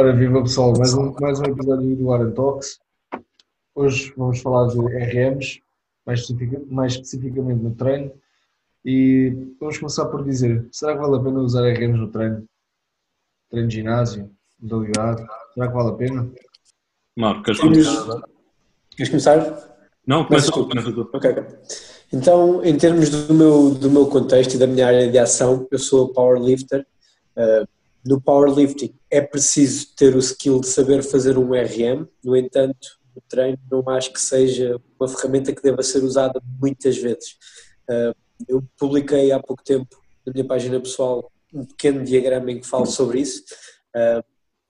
Ora, viva pessoal, mais um, mais um episódio do Aaron Talks. Hoje vamos falar de RMs, mais, especific, mais especificamente no treino. E vamos começar por dizer: será que vale a pena usar RMs no treino? Treino de ginásio, modalidade? Será que vale a pena? Mauro, queres começar? Queres começar? Não, começa tu. Ok. Então, em termos do meu, do meu contexto e da minha área de ação, eu sou powerlifter. Uh, no powerlifting é preciso ter o skill de saber fazer um RM, no entanto, no treino não acho que seja uma ferramenta que deva ser usada muitas vezes. Uh, eu publiquei há pouco tempo na minha página pessoal um pequeno diagrama em que falo sobre isso. Uh,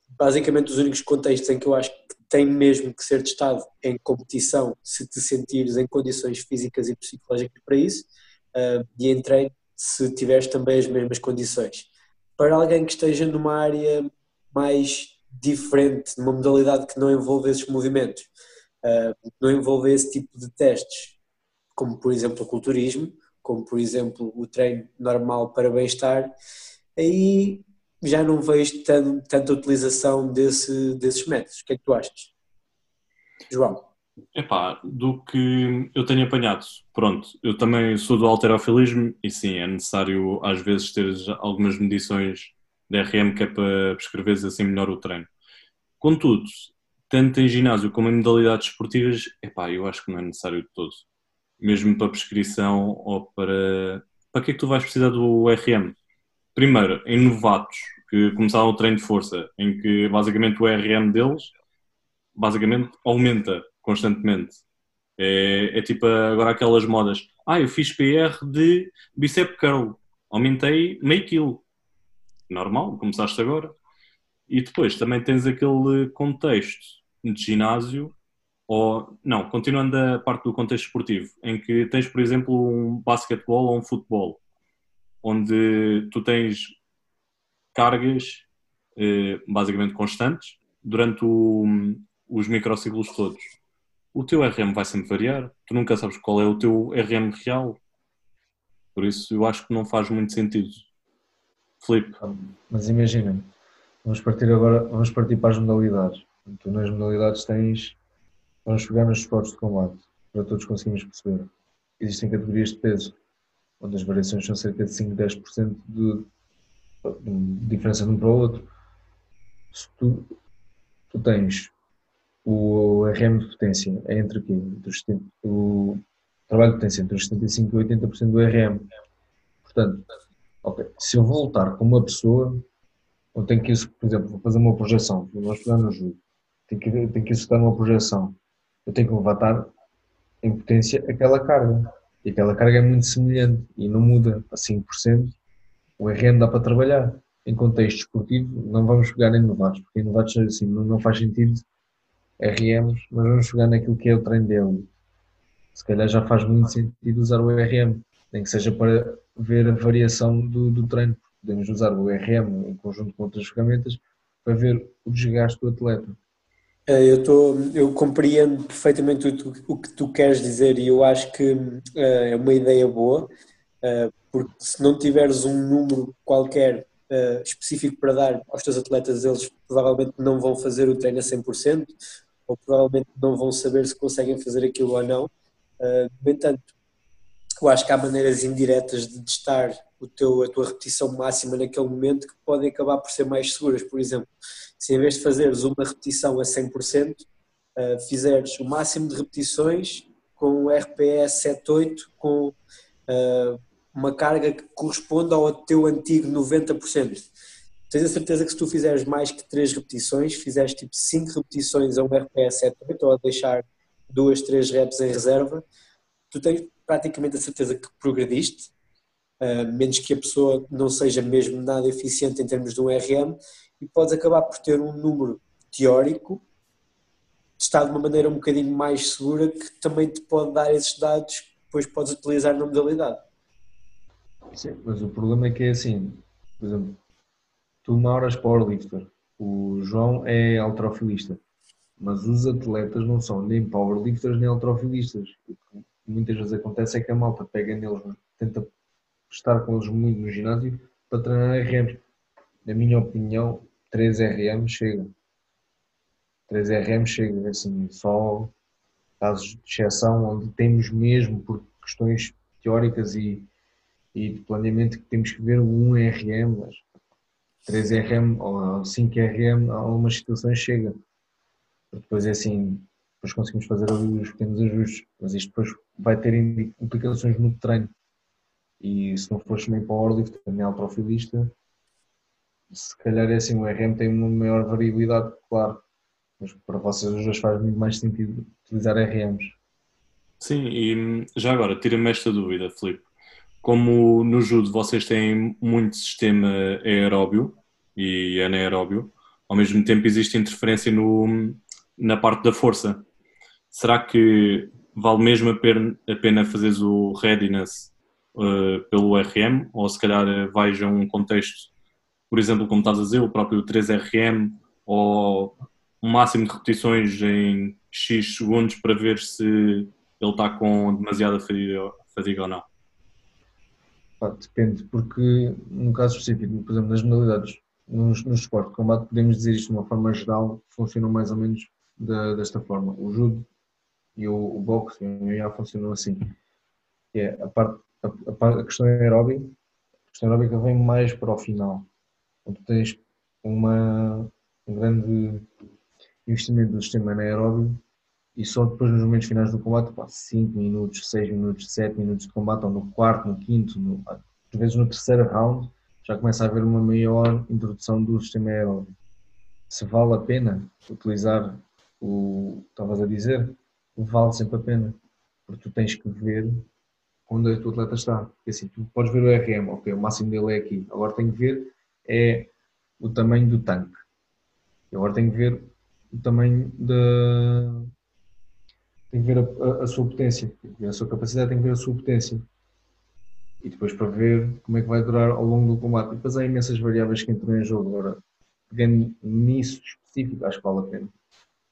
basicamente, os únicos contextos em que eu acho que tem mesmo que ser testado em competição se te sentires em condições físicas e psicológicas para isso, uh, e em treino se tiveres também as mesmas condições. Para alguém que esteja numa área mais diferente, numa modalidade que não envolve esses movimentos, uh, não envolve esse tipo de testes, como por exemplo o culturismo, como por exemplo o treino normal para bem-estar, aí já não vejo tanta utilização desse, desses métodos. O que é que tu achas? João? Epá, do que eu tenho apanhado, pronto, eu também sou do alterofilismo e sim, é necessário às vezes ter algumas medições de RM que é para prescreveres assim melhor o treino. Contudo, tanto em ginásio como em modalidades esportivas, epá, eu acho que não é necessário de todo. Mesmo para prescrição ou para... Para que é que tu vais precisar do RM? primeiro, em novatos que começaram o treino de força, em que basicamente o RM deles basicamente aumenta constantemente. É, é tipo agora aquelas modas. Ah, eu fiz PR de bicep curl, aumentei meio quilo. Normal, começaste agora. E depois também tens aquele contexto de ginásio, ou não, continuando a parte do contexto esportivo, em que tens, por exemplo, um basquetebol ou um futebol onde tu tens cargas eh, basicamente constantes durante o, os microciclos todos. O teu RM vai sempre variar, tu nunca sabes qual é o teu RM real. Por isso eu acho que não faz muito sentido. Filipe. Mas imagina, vamos partir agora, vamos partir para as modalidades. Tu nas modalidades tens, vamos pegar nos esportes de combate, para todos conseguirmos perceber. Existem categorias de peso onde as variações são cerca de 5, 10% de, de diferença de um para o outro. Se tu, tu tens o RM de potência é entre quê? O trabalho de potência entre os 75% e 80% do RM. Portanto, se eu voltar com uma pessoa, eu tenho que, por exemplo, vou fazer uma projeção, vou estudar no jogo, tenho que, tenho que executar uma projeção, eu tenho que levantar em potência aquela carga. E aquela carga é muito semelhante e não muda a 5%. O RM dá para trabalhar. Em contexto esportivo, não vamos pegar em novatos, porque em novatos assim, não, não faz sentido RMs, mas vamos pegar naquilo que é o treino dele. Se calhar já faz muito sentido usar o RM, nem que seja para ver a variação do, do treino. Podemos usar o RM em conjunto com outras ferramentas para ver o desgaste do atleta. Eh, eu, tô, eu compreendo perfeitamente o, o, que tu queres dizer e eu acho que uh, é uma ideia boa, uh, porque se não tiveres um número qualquer uh, específico para dar aos teus atletas, eles provavelmente não vão fazer o treino a 100%, ou provavelmente não vão saber se conseguem fazer aquilo ou não. no entanto, eu acho que há maneiras indiretas de testar o teu, a tua repetição máxima naquele momento que podem acabar por ser mais seguras. Por exemplo, se em vez de fazeres uma repetição a 100%, uh, fizeres o máximo de repetições com o RPS 78 com uh, uma carga que corresponda ao teu antigo 90%. Tens a certeza que se tu fizeres mais que 3 repetições, fizeres tipo 5 repetições a um RPS 78 ou a deixar 2, 3 reps em reserva, tu tens praticamente a certeza que progrediste, menos que a pessoa não seja mesmo nada eficiente em termos de um RM, e podes acabar por ter um número teórico está de uma maneira um bocadinho mais segura que também te pode dar esses dados que depois podes utilizar na modalidade. Sim, mas o problema é que é assim, por exemplo, tu Mauro powerlifter, o João é alterofilista, mas os atletas não são nem powerlifters nem alterofilistas. Muitas vezes acontece é que a malta pega neles, tenta estar com eles muito no ginásio para treinar RMs. Na minha opinião, 3 RM chega. 3RM chega assim, só casos de exceção onde temos mesmo por questões teóricas e, e de planeamento que temos que ver o 1RM, mas 3RM ou 5RM, algumas situações chega. Depois é assim, depois conseguimos fazer ali os pequenos ajustes, mas isto depois vai ter implicações no treino. E se não fores nem powerlift, também autofilista, se calhar é assim, o RM tem uma maior variabilidade, claro, mas para vocês os dois faz muito mais sentido utilizar RMs. Sim, e já agora, tira-me esta dúvida, Filipe. Como no judo vocês têm muito sistema aeróbio e anaeróbio, ao mesmo tempo existe interferência no, na parte da força. Será que vale mesmo a pena, fazeres o readiness uh, pelo RM ou se calhar eh, vais a um contexto, por exemplo, como estás a dizer, o próprio 3RM ou um máximo de repetições em X segundos para ver se ele está com demasiada fadiga, ou não? Depende, porque no caso específico, por exemplo, nas modalidades, nos, no esporte de combate, podemos dizer isto de uma forma geral, funcionam mais ou menos da, desta forma. O judo e o, o boxe o MMA funcionam assim. Que é a, parte, a, a, a questão aeróbica, a questão aeróbica vem mais para o final. Quando tens uma, um grande investimento do sistema anaeróbio e só depois nos momentos finais do combate, 5 minutos, 6 minutos, 7 minutos de combate, ou no quarto, no quinto, no, às vezes no terceiro round, já começa a haver uma maior introdução do sistema aeróbio. Se vale a pena utilizar o estavas a dizer, vale sempre a pena, porque tu tens que ver onde o teu atleta está. Porque assim, tu podes ver o RM, ok, o máximo dele é aqui. Agora tenho que ver é o tamanho do tanque. E agora tenho que ver o tamanho da. Tem que ver a, a, a sua potência, tem que ver a sua capacidade, tem que ver a sua potência. E depois para ver como é que vai durar ao longo do combate. E depois há imensas variáveis que entram em jogo. Agora, pegando nisso específico, acho que vale a pena.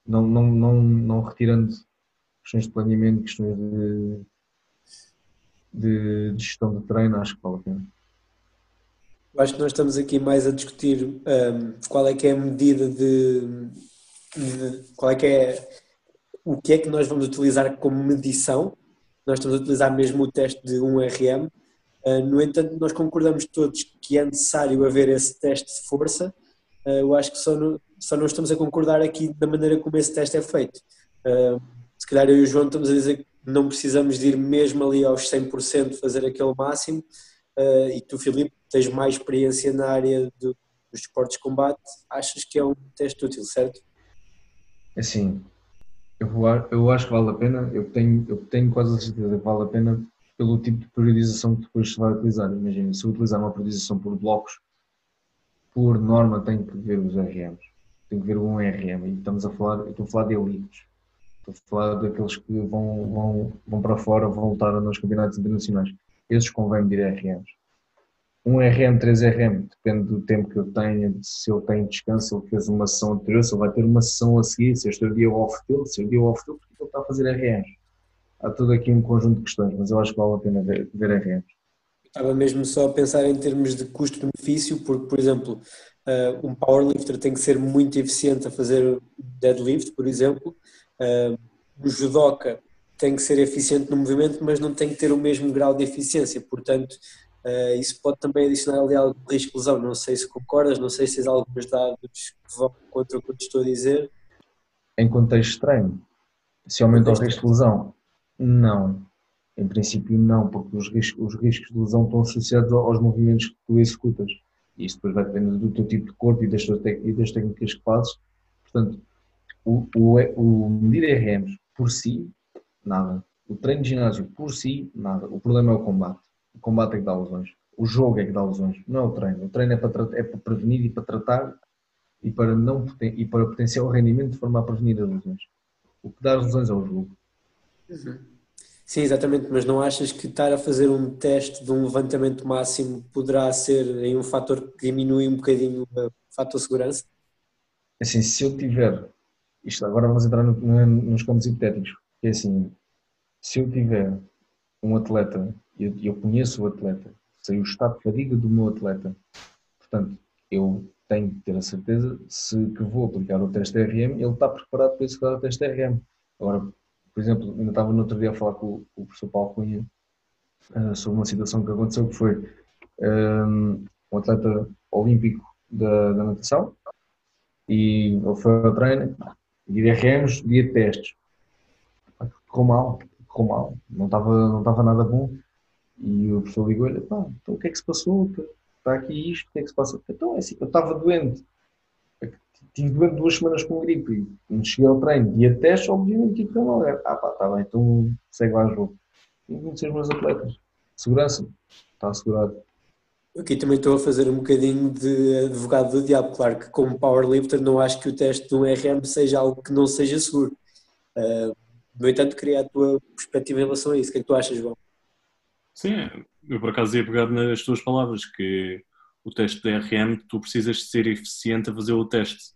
Não, não, não, não retirando questões de planeamento, questões de, de, de gestão de treino, acho que vale a pena. Acho que nós estamos aqui mais a discutir um, qual é que é a medida de, qual é que é o que é que nós vamos utilizar como medição. Nós estamos a utilizar mesmo o teste de 1RM. Ah, no entanto, nós concordamos todos que é necessário haver esse teste de força. Ah, eu acho que só, no, só não estamos a concordar aqui da maneira como esse teste é feito. Ah, se calhar eu e o João estamos a dizer que não precisamos de ir mesmo ali aos 100% fazer aquele máximo. E tu, Filipe, tens mais experiência na área do, dos esportes de combate, achas que é um teste útil, certo? Assim, eu, eu acho que vale a pena, eu tenho, eu tenho quase a certeza que vale a pena pelo tipo de priorização que depois se vai utilizar. Imagina, se eu utilizar uma priorização por blocos, por norma tenho que ver os RMs, tenho que ver um RM, e estamos a falar, estou a falar de elites, estou a falar daqueles que vão, vão, vão para fora, vão lutar nos campeonatos internacionais. Esses convém medir RMs um RM, 3RM, depende do tempo que eu tenho, se eu tenho descanso, se ele fez uma sessão anterior, se ele vai ter uma sessão a seguir, se este é o dia off dele, se é o dia off dele, porque ele está a fazer RMs. Há todo aqui um conjunto de questões, mas eu acho que vale a pena ver, ver RMs. Estava mesmo só a pensar em termos de custo-benefício, porque, por exemplo, uh, um powerlifter tem que ser muito eficiente a fazer deadlift, por exemplo. Uh, o judoka tem que ser eficiente no movimento, mas não tem que ter o mesmo grau de eficiência. Portanto, Uh, isso pode também adicionar ali algum risco de lesão. Não sei se concordas, não sei se tens alguns dados que vão contra o que eu te estou a dizer. Em contexto estranho, se aumenta o risco de lesão? Não. Em princípio, não, porque os riscos, os riscos de lesão estão associados aos movimentos que tu executas. E isso depois vai depender do teu tipo de corpo e das, e das técnicas que fazes. Portanto, o, o, o medir RMs por si, nada. O treino de ginásio por si, nada. O problema é o combate o combate é que dá lesões. O jogo é que dá lesões, não é o treino. O treino é para, é para prevenir e para tratar e para, não, e para potenciar o rendimento de forma a prevenir as lesões. O que dá as lesões é o jogo. Uhum. Sim, exatamente, mas não achas que estar a fazer um teste de um levantamento máximo poderá ser em um fator que diminui um bocadinho o fator segurança? Assim, se eu tiver, isto agora vamos entrar no, nos campos hipotéticos, que é assim, se eu tiver um atleta eu, eu conheço o atleta, sei o estado de fadiga do meu atleta. Portanto, eu tenho que ter a certeza se que vou aplicar o teste RM, ele está preparado para executar o teste RM. Agora, por exemplo, ainda estava no outro dia a falar com, com o professor Paulo Cunha uh, sobre uma situação que aconteceu que foi um, um atleta olímpico da, da natação e ele foi ao treino, dia de RMs, dia de testes. Correu mal, correu mal, não estava, não estava nada bom. E o professor ligou-lhe, então o que é que se passou? Está aqui isto, o que é que se passa? Então é assim, eu estava doente, estive doente duas semanas com gripe e cheguei ao treino, dia de teste, obviamente que foi mal. Ah pá, está bem, então segue lá o jogo. E conhecer os meus atletas. Segurança, está assegurado. Aqui também estou a fazer um bocadinho de advogado do diabo. Claro que, como powerlifter, não acho que o teste de um RM seja algo que não seja seguro. Uh, no entanto, queria a tua perspectiva em relação a isso. O que é que tu achas, João? Sim, eu por acaso ia pegar nas tuas palavras, que o teste de RM, tu precisas ser eficiente a fazer o teste,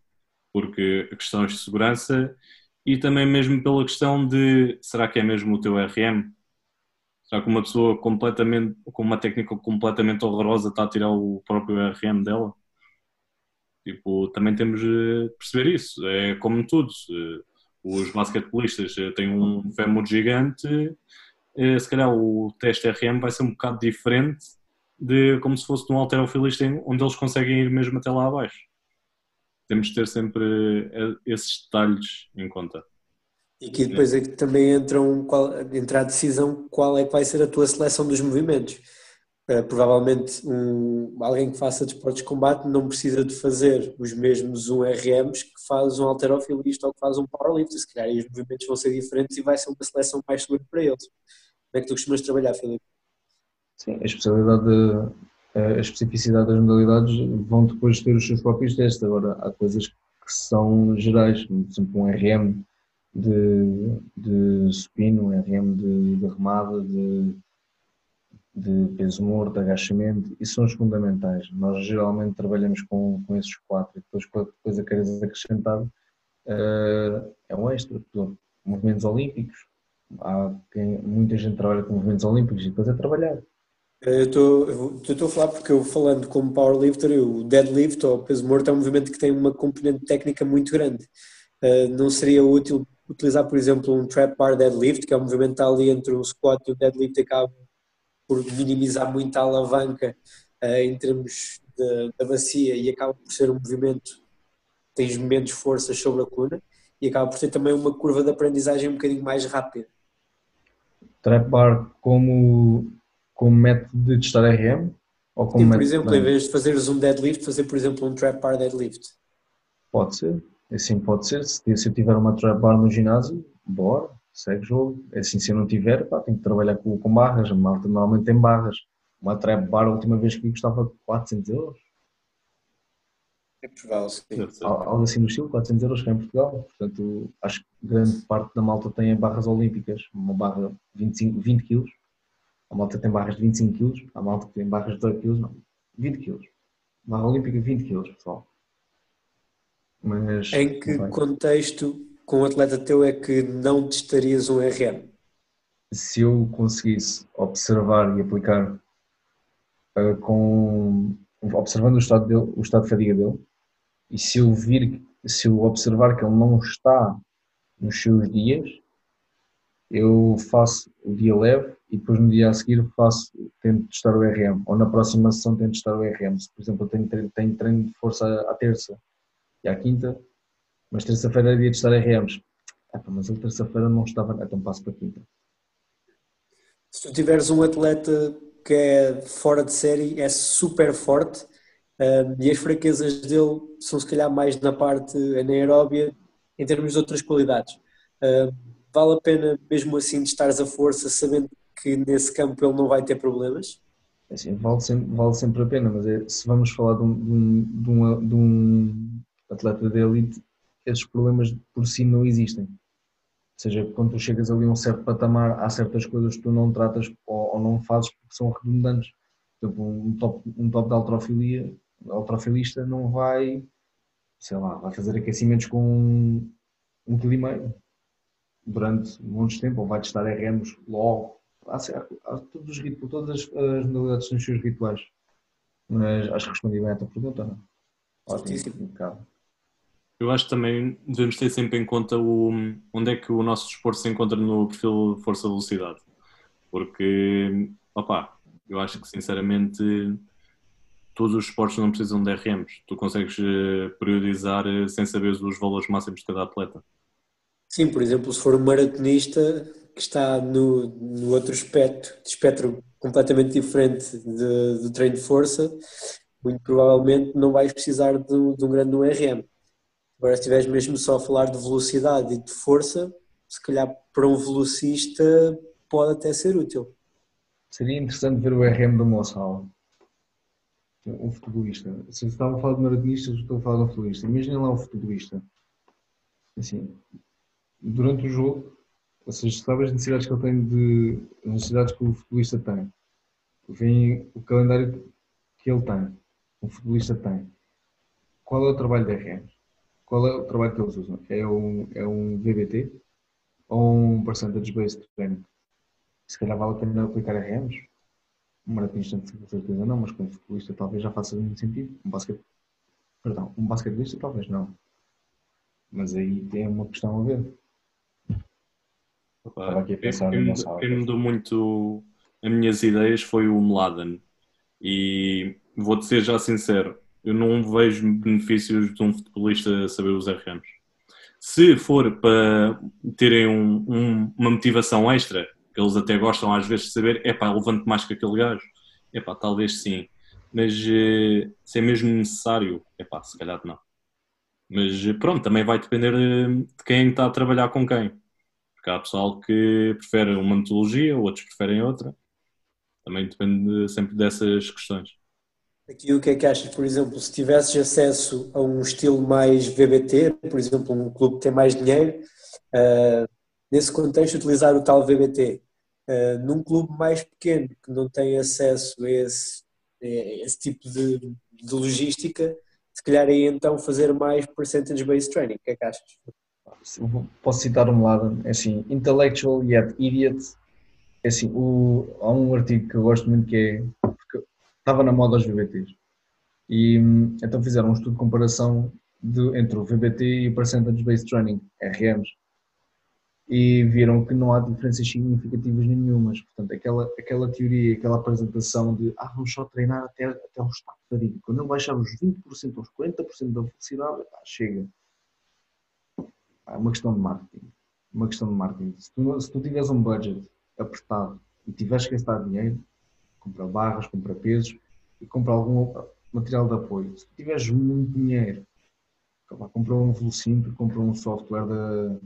porque a questão de segurança e também mesmo pela questão de será que é mesmo o teu RM? Será que uma pessoa completamente, com uma técnica completamente horrorosa está a tirar o próprio RM dela? Tipo, também temos de perceber isso. É como tudo. Os basquetebolistas têm um fémur gigante, se calhar o teste RM vai ser um bocado diferente de como se fosse um alterofilista onde eles conseguem ir mesmo até lá abaixo. Temos de ter sempre esses detalhes em conta. E aqui depois é que também entra, um, qual, entra a decisão qual é que vai ser a tua seleção dos movimentos. Uh, provavelmente um, alguém que faça desportos de combate não precisa de fazer os mesmos um RMs que faz um alterofilista ou que faz um powerlifter, se calhar os movimentos vão ser diferentes e vai ser uma seleção mais segura para eles. Como é que tu costumas trabalhar, Filipe? Sim, a especialidade, a especificidade das modalidades vão depois ter os seus próprios testes. Agora, há coisas que são gerais, por exemplo, um RM de, de supino, um RM de, de remada, de, de peso morto, agachamento, isso são os fundamentais. Nós geralmente trabalhamos com, com esses quatro e depois qualquer coisa queiras acrescentar uh, é um extra. Movimentos olímpicos, há quem, muita gente trabalha com movimentos olímpicos e depois é trabalhar. Eu estou a falar porque eu falando como powerlifter, o deadlift ou peso morto é um movimento que tem uma componente técnica muito grande. Uh, não seria útil utilizar, por exemplo, um trap bar deadlift, que é um movimento que está ali entre o squat e o deadlift acaba por minimizar muito a alavanca uh, em termos da bacia e acaba por ser um movimento que tens menos forças sobre a coluna e acaba por ter também uma curva de aprendizagem um bocadinho mais rápida. Trap bar como como método de testar RM? Ou como Sim, por exemplo, em vez de fazeres um deadlift, fazer, por exemplo, um trap bar deadlift. Pode ser, assim pode ser. Se, se eu tiver uma trap bar no ginásio, bora, segue o jogo. É assim, se eu não tiver, pá, tenho que trabalhar com, com barras. A malta normalmente tem barras. Uma trap bar, a última vez que vi, custava 400 euros. É provável, sim. Algo assim no estilo, 400 euros cá em Portugal. Portanto, acho que grande parte da malta tem barras olímpicas, uma barra 25, 20 quilos a malta tem barras de 25 kg, a malta tem barras de 18 kg, não, 20 kg. Barra olímpica 20 kg, pessoal. Mas, em que contexto com um atleta teu é que não testarias um RM? Se eu conseguisse observar e aplicar uh, com observando o estado dele, o estado de fadiga dele, e se eu vir, se eu observar que ele não está nos seus dias, eu faço o dia leve e depois no dia a seguir faço, tento testar o RM, ou na próxima sessão tento testar o RM. Se, por exemplo, eu tenho, treino, tenho treino de força à terça e à quinta, mas terça-feira é dia de testar RMs. Mas ele terça-feira não estava, então passo para quinta. Se tu tiveres um atleta que é fora de série, é super forte um, e as fraquezas dele são se calhar mais na parte anaeróbia em termos de outras qualidades. Vale a pena mesmo assim de estares a força sabendo que nesse campo ele não vai ter problemas? É assim, vale, sempre, vale sempre a pena, mas é, se vamos falar de um, de, um, de um atleta de elite, esses problemas por si não existem. Ou seja, quando tu chegas ali a um certo patamar, há certas coisas que tu não tratas ou, ou não fazes porque são redundantes. Exemplo, um top, um top de altrofilia, altrofilista não vai, sei lá, vai fazer aquecimentos com um, um quilo e meio durante um de tempo, ou vai testar RMs logo, há, há todos os todas as, as modalidades têm os seus rituais. Mas acho que respondi bem à tua pergunta, não? Certíssimo. Impecável. Eu acho que também devemos ter sempre em conta o, onde é que o nosso desporto se encontra no perfil força-velocidade. Porque, opá, eu acho que sinceramente todos os esportes não precisam de RMs. Tu consegues eh, periodizar eh, sem saber os valores máximos de cada atleta. Sim, por exemplo, se for um maratonista que está no, no outro espectro, espectro completamente diferente do treino de força, muito provavelmente não vais precisar de, de um grande RM. Agora, se estiveres mesmo só a falar de velocidade e de força, se calhar para um velocista pode até ser útil. Seria interessante ver o RM do Mossala. Um futebolista. Se estava a falar de maratonistas, estou a falar de um futebolista. Imaginem lá um futebolista. Assim, durante o jogo, ou seja, sabe as necessidades que ele tem de. as necessidades que o futebolista tem. Vem o calendário que ele tem, um futebolista tem. Qual é o trabalho da RM? Qual é o trabalho que eles usam? É um, é um VBT ou um Percentage Based Training? Se calhar vale a pena aplicar RMs? Um maratonista com certeza não, mas com um futebolista talvez já faça muito sentido. Um basquete, perdão, um basquetebolista talvez não. Mas aí tem uma questão a ver. Estava aqui a pensar Quem, quem me mudou muito as minhas ideias foi o Mladen. E vou-te ser já sincero, eu não vejo benefícios de um futebolista saber os RMs. Se for para terem um- um- uma motivação extra, que eles até gostam às vezes de saber, é pá, levante mais que aquele gajo. É pá, talvez sim. Mas eh, se é mesmo necessário, é pá, se calhar não. Mas eh, pronto, também vai depender eh, de quem está a trabalhar com quem. Porque há pessoal que prefere uma metodologia, outros preferem outra. Também depende sempre dessas questões. Aqui o que é que achas, por exemplo, se tivesses acesso a um estilo mais VBT, por exemplo, um clube que tem mais dinheiro, ah, nesse contexto utilizar o tal VBT. Ah, num clube mais pequeno que não tem acesso a esse, a esse tipo de, de logística, se calhar aí então fazer mais percentage-based training. O que é que achas? Posso citar um lado, é assim, intellectual yet idiot. É assim, o, há um artigo que eu gosto muito que é, porque estava na moda os VBTs. E então fizeram um estudo de comparação de, entre o VBT e o Percentage Based Training, RMs. E viram que não há diferenças significativas nenhumas. Portanto, aquela, aquela teoria, aquela apresentação de ah, vamos só treinar até, até o estado de fadiga. Quando ele baixar os 20% aos 40% da velocidade, ah, chega. É uma questão de marketing. Uma questão de marketing. Se tu, se tu tiveres um budget apertado e tiveres que gastar dinheiro, compra barras, compra pesos e compra algum material de apoio. Se tu tiveres muito dinheiro, compra um Velocímetro, compra um software da,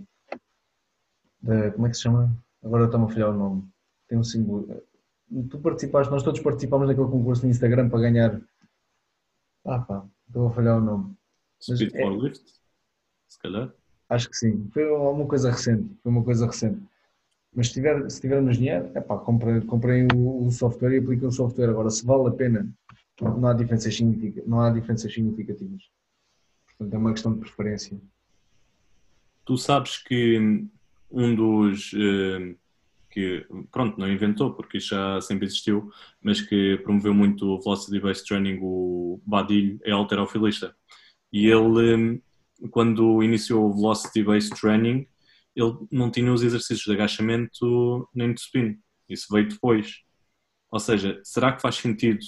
da. Como é que se chama? Agora está-me a falhar o nome. Tem um símbolo. Tu participaste, nós todos participámos daquele concurso no Instagram para ganhar. Ah pá, estou a falhar o nome. Mas Speed é- for Lift, se calhar. Acho que sim. Foi uma coisa recente. Foi uma coisa recente. Mas se, tiver, se tivermos dinheiro, é pá, comprem, comprem o, o software e apliquem o software. Agora, se vale a pena, não há diferenças, significa, não há diferenças significativas. Portanto, é uma questão de preferência. Tu sabes que um dos eh, que, pronto, não inventou, porque já sempre existiu, mas que promoveu muito o Velocity Based Training, o Badilho, é alterofilista. E ele, eh, quando iniciou o Velocity Based Training, ele não tinha os exercícios de agachamento nem de spin. Isso veio depois. Ou seja, será que faz sentido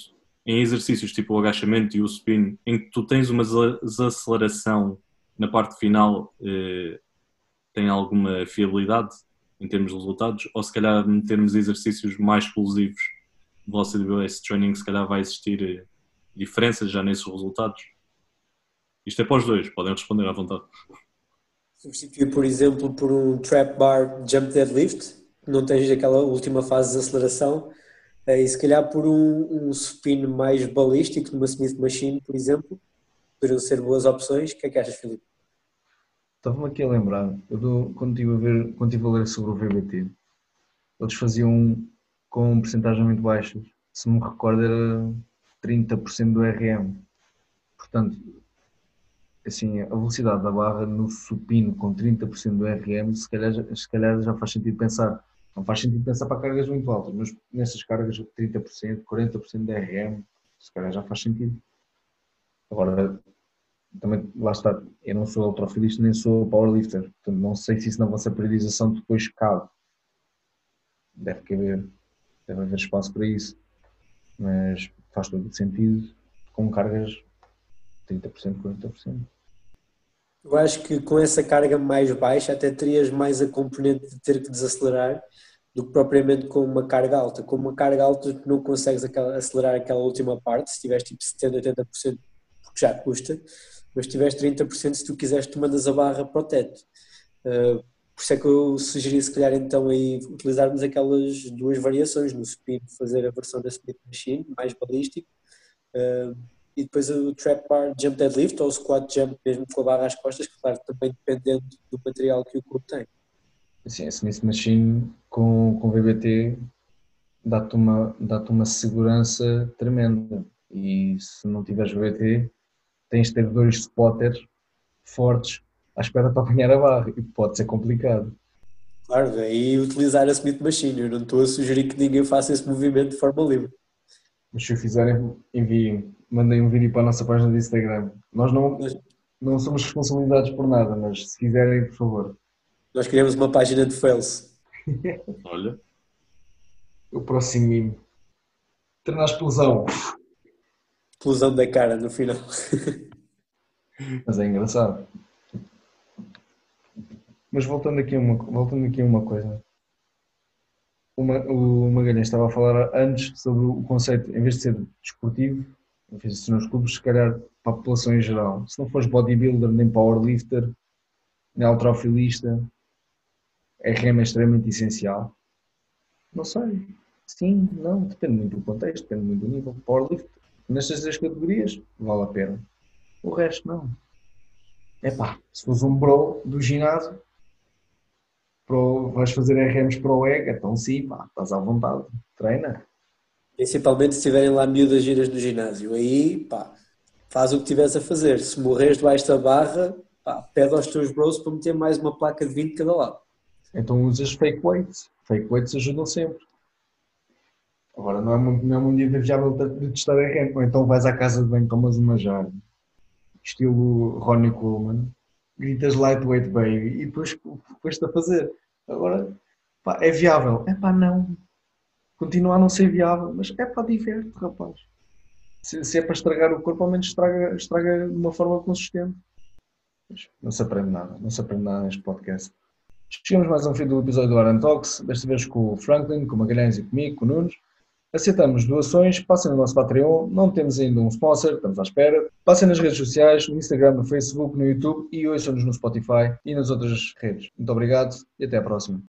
em exercícios tipo o agachamento e o spin, em que tu tens uma desa- desaceleração na parte final, eh, tem alguma fiabilidade em termos de resultados? Ou se calhar metermos exercícios mais explosivos, velocity based training, se calhar vai existir eh, diferenças já nesses resultados? Isto é para os dois, podem responder à vontade. Substituir, por exemplo, por um trap bar jump deadlift, que não tens aquela última fase de aceleração, eh, e se calhar por um, um spin mais balístico, numa Smith Machine, por exemplo, poderiam ser boas opções. O que é que achas, Filipe? Estava-me aqui a lembrar, eu do- quando, estive a ver, quando estive a ler sobre o VBT, eles faziam com porcentagens muito baixas. Se me recordo, era 30% do RM. Portanto, assim, a velocidade da barra no supino com 30% do RM, se calhar, se calhar já faz sentido pensar. Não faz sentido pensar para cargas muito altas, mas nessas cargas de 30%, 40% de RM, se calhar já faz sentido. Agora, também, lá está, eu não sou ultrafilista nem sou powerlifter, portanto não sei se isso na vossa periodização depois cabe. Deve caber, deve haver espaço para isso, mas faz todo sentido com cargas 30%, 40%. Eu acho que com essa carga mais baixa até terias mais a componente de ter que desacelerar do que propriamente com uma carga alta. Com uma carga alta tu não consegues acelerar aquela última parte, se tiveres tipo 70, 80%, porque já custa, mas se tiveres 30%, se tu quiseres, tu mandas a barra para o teto. Uh, por isso é que eu sugeri, se calhar, então, aí utilizarmos aquelas duas variações no speed, fazer a versão da speed machine, mais balístico, uh, e depois o trap bar jump deadlift ou o squat jump mesmo com a barra às costas, claro, também dependendo do material que o clube tem. Sim, a Smith Machine com, com VBT dá-te uma, dá uma segurança tremenda e se não tiveres VBT tens de ter dois spotters fortes à espera para apanhar a barra e pode ser complicado. Claro, aí utilizar a Smith Machine, eu não estou a sugerir que ninguém faça esse movimento de forma livre. Mas se o fizerem, enviem, mandem um vídeo para a nossa página de Instagram. Nós não, não somos responsabilizados por nada, mas se quiserem, por favor. Nós criamos uma página de fails. Olha. O próximo mimo. Treinar explosão. Explosão da cara no final. Mas é engraçado. Mas voltando aqui a uma, voltando aqui a uma coisa. Uma, o Magalhães estava a falar antes sobre o conceito, em vez de ser desportivo, de ser nos clubes, se calhar para a população em geral. Se não fores bodybuilder, nem powerlifter, nem alterofilista, RM é extremamente essencial. Não sei. Sim, não, depende muito do contexto, depende muito do nível. Powerlift, nestas três categorias, vale a pena. O resto, não. É pá, se fores um bro do ginásio, pro, vais fazer RMs para o EG, então sim, pá, estás à vontade, treina. Principalmente se tiverem lá miúdas giras no ginásio, aí, pá, faz o que tiveres a fazer. Se morreres debaixo da barra, pá, pede aos teus bros para meter mais uma placa de 20 de cada lado. Então usas fake weights. Fake weights ajudam sempre. Agora não é uma, não é uma viável de testar RM. Ou então vais à casa de banho, tomas uma jarra, estilo Ronnie Coleman, gritas lightweight baby e depois depois a fazer. Agora, pá, é viável? É pá, não. Continua a não ser viável, mas é pá, diverte, rapaz. Se, se, é para estragar o corpo, ao menos estraga, estraga de uma forma consistente. Mas não se aprende nada, não se aprende nada neste podcast. Chegamos mais ao fim do episódio do Aran Talks, desta vez com o Franklin, com o Magalhães e comigo, com o Nunes. Aceitamos doações, passem no nosso Patreon, não temos ainda um sponsor, estamos à espera. Passem nas redes sociais, no Instagram, no Facebook, no YouTube e ouçam-nos no Spotify e nas outras redes. Muito obrigado e até à próxima.